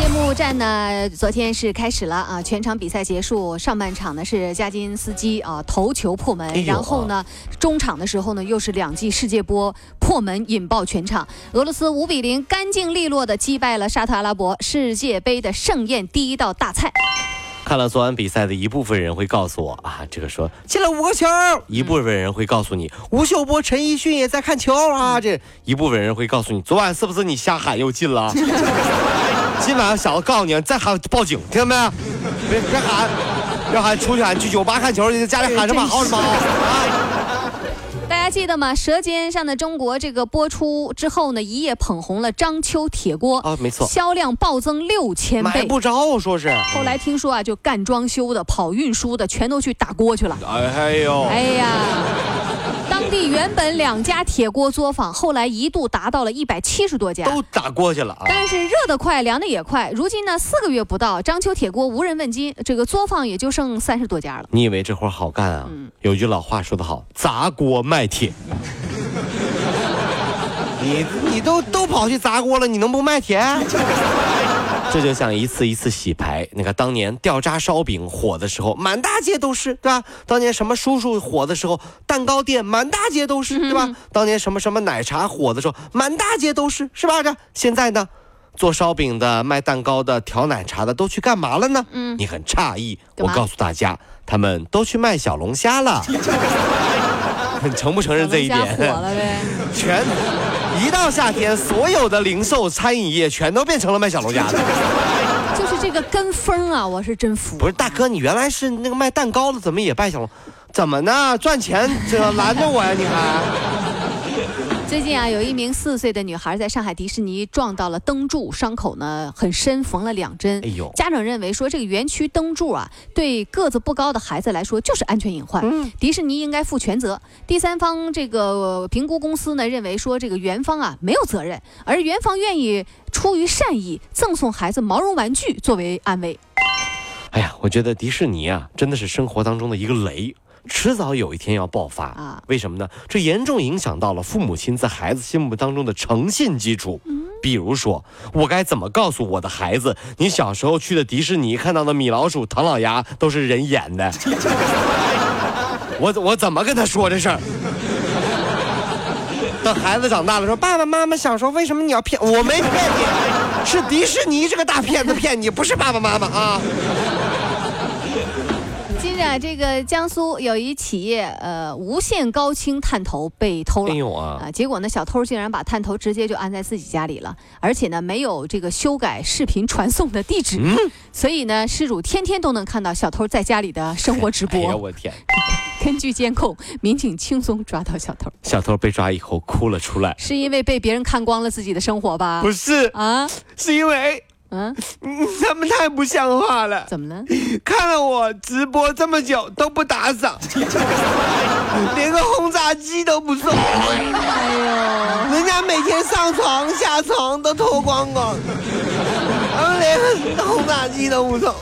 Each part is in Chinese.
揭幕战呢，昨天是开始了啊，全场比赛结束，上半场呢是加金斯基啊头球破门，然后呢中场的时候呢又是两记世界波破门引爆全场，俄罗斯五比零干净利落的击败了沙特阿拉伯，世界杯的盛宴第一道大菜。看了昨晚比赛的一部分人会告诉我啊，这个说进了五个球；一部分人会告诉你吴秀波、陈奕迅也在看球啊。这一部分人会告诉你，昨晚是不是你瞎喊又进了？今晚小子告诉你，再喊报警，听到没有？别别喊，要喊出去喊去酒吧看球去，家里喊什么好什么好啊！大家记得吗？《舌尖上的中国》这个播出之后呢，一夜捧红了章丘铁锅啊没错销量暴增六千倍。买不着，说是。后来听说啊，就干装修的、跑运输的，全都去打锅去了。哎呦，哎呀，当地原本两家铁锅作坊，后来一度达到了一百七十多家。都打过去了啊！但是热得快，凉的也快。如今呢，四个月不到，章丘铁锅无人问津，这个作坊也就剩三十多家了。你以为这活好干啊？嗯有句老话说得好，砸锅卖铁。你你都都跑去砸锅了，你能不卖铁？这就像一次一次洗牌。你看当年掉渣烧饼火的时候，满大街都是，对吧？当年什么叔叔火的时候，蛋糕店满大街都是，对吧？当年什么什么奶茶火的时候，满大街都是，是吧？这现在呢？做烧饼的、卖蛋糕的、调奶茶的都去干嘛了呢？嗯，你很诧异。我告诉大家，他们都去卖小龙虾了。你承不承认这一点？全一到夏天，所有的零售餐饮业全都变成了卖小龙虾的。就是这个跟风啊，我是真服。不是大哥，你原来是那个卖蛋糕的，怎么也卖小龙？怎么呢？赚钱这拦着我呀？你还？最近啊，有一名四岁的女孩在上海迪士尼撞到了灯柱，伤口呢很深，缝了两针。哎呦家长认为说这个园区灯柱啊，对个子不高的孩子来说就是安全隐患，嗯迪士尼应该负全责。第三方这个评估公司呢认为说这个园方啊没有责任，而园方愿意出于善意赠送孩子毛绒玩具作为安慰。哎呀，我觉得迪士尼啊，真的是生活当中的一个雷。迟早有一天要爆发啊为什么呢？这严重影响到了父母亲在孩子心目当中的诚信基础。比如说，我该怎么告诉我的孩子，你小时候去的迪士尼看到的米老鼠、唐老鸭都是人演的？我我怎么跟他说这事儿？等孩子长大了说：“爸爸妈妈，小时候为什么你要骗我？没骗你，是迪士尼这个大骗子骗你，不是爸爸妈妈啊。”近啊，这个江苏有一企业呃无线高清探头被偷了。哎呦啊！啊，结果呢，小偷竟然把探头直接就安在自己家里了，而且呢，没有这个修改视频传送的地址，嗯所以呢，失主天天都能看到小偷在家里的生活直播哎呀，播。我天！根据监控，民警轻松抓到小偷，小偷被抓以后哭了出来。是因为被别人看光了自己的生活吧？不是，啊，是因为嗯，嗯 他们太不像话了。怎么了？看了我直播这么久都不打赏，连个轰炸机都不送，哎呦，人家每天上床下床都脱光光，他们连个轰炸机都不送。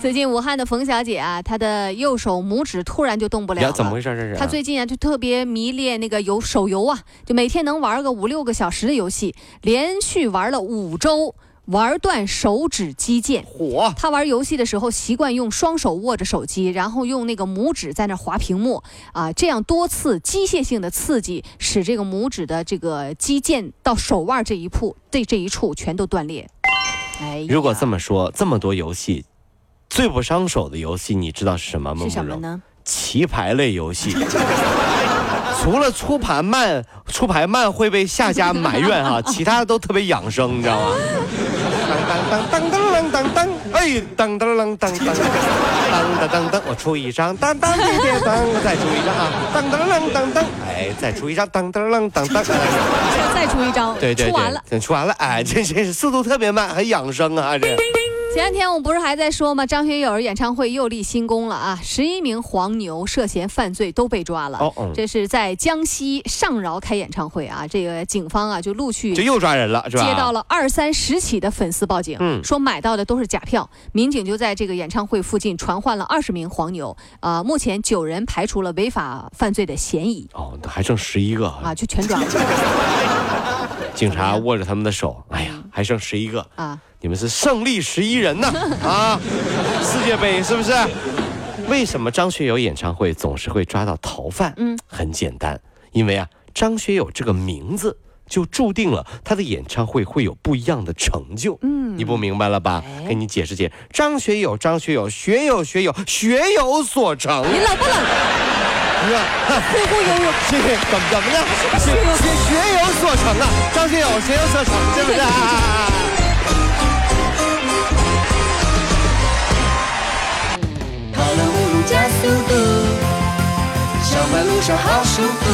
最近武汉的冯小姐啊，她的右手拇指突然就动不了了。呀，怎么回事？这是？她最近啊就特别迷恋那个游手游啊，就每天能玩个五六个小时的游戏，连续玩了五周，玩断手指肌腱。火，他玩游戏的时候习惯用双手握着手机，然后用那个拇指在那划屏幕啊，这样多次机械性的刺激，使这个拇指的这个肌腱到手腕这一处，这这一处全都断裂。哎，如果这么说，这么多游戏，最不伤手的游戏，你知道是什么吗？是什么？呢？棋牌类游戏。除了出盘慢，出牌慢会被下家埋怨啊，其他的都特别养生，你知道吗？当当当当当当当，哎，噔噔噔噔噔噔噔噔噔，我出一张，噔噔噔噔噔，再出一张啊，噔噔噔噔噔，哎，再出一张，噔噔噔噔噔，再出一张，对对出完了。对，出完了，哎，这这是速度特别慢，很养生啊，这。前两天我们不是还在说吗？张学友演唱会又立新功了啊！十一名黄牛涉嫌犯罪都被抓了。哦哦这是在江西上饶开演唱会啊，这个警方啊就陆续就又抓人了，是吧？接到了二三十起的粉丝报警，嗯说买到的都是假票。民警就在这个演唱会附近传唤了二十名黄牛，啊、目前九人排除了违法犯罪的嫌疑哦，还剩十一个啊，就全抓了 警察握着他们的手，哎呀，还剩十一个，啊。你们是胜利十一人呢！啊，世界杯是不是？为什么张学友演唱会总是会抓到逃犯？嗯，很简单，因为啊，张学友这个名字就注定了他的演唱会会有不一样的成就。嗯你不明白了吧？哎给你解释解释。张学友，张学友，学有学有，学有所成。你冷不冷？忽忽悠悠。这个怎么怎么的？学学学有所成啊！张学友学有所成，是不是啊？跑了五路加速度，上班路上好舒服。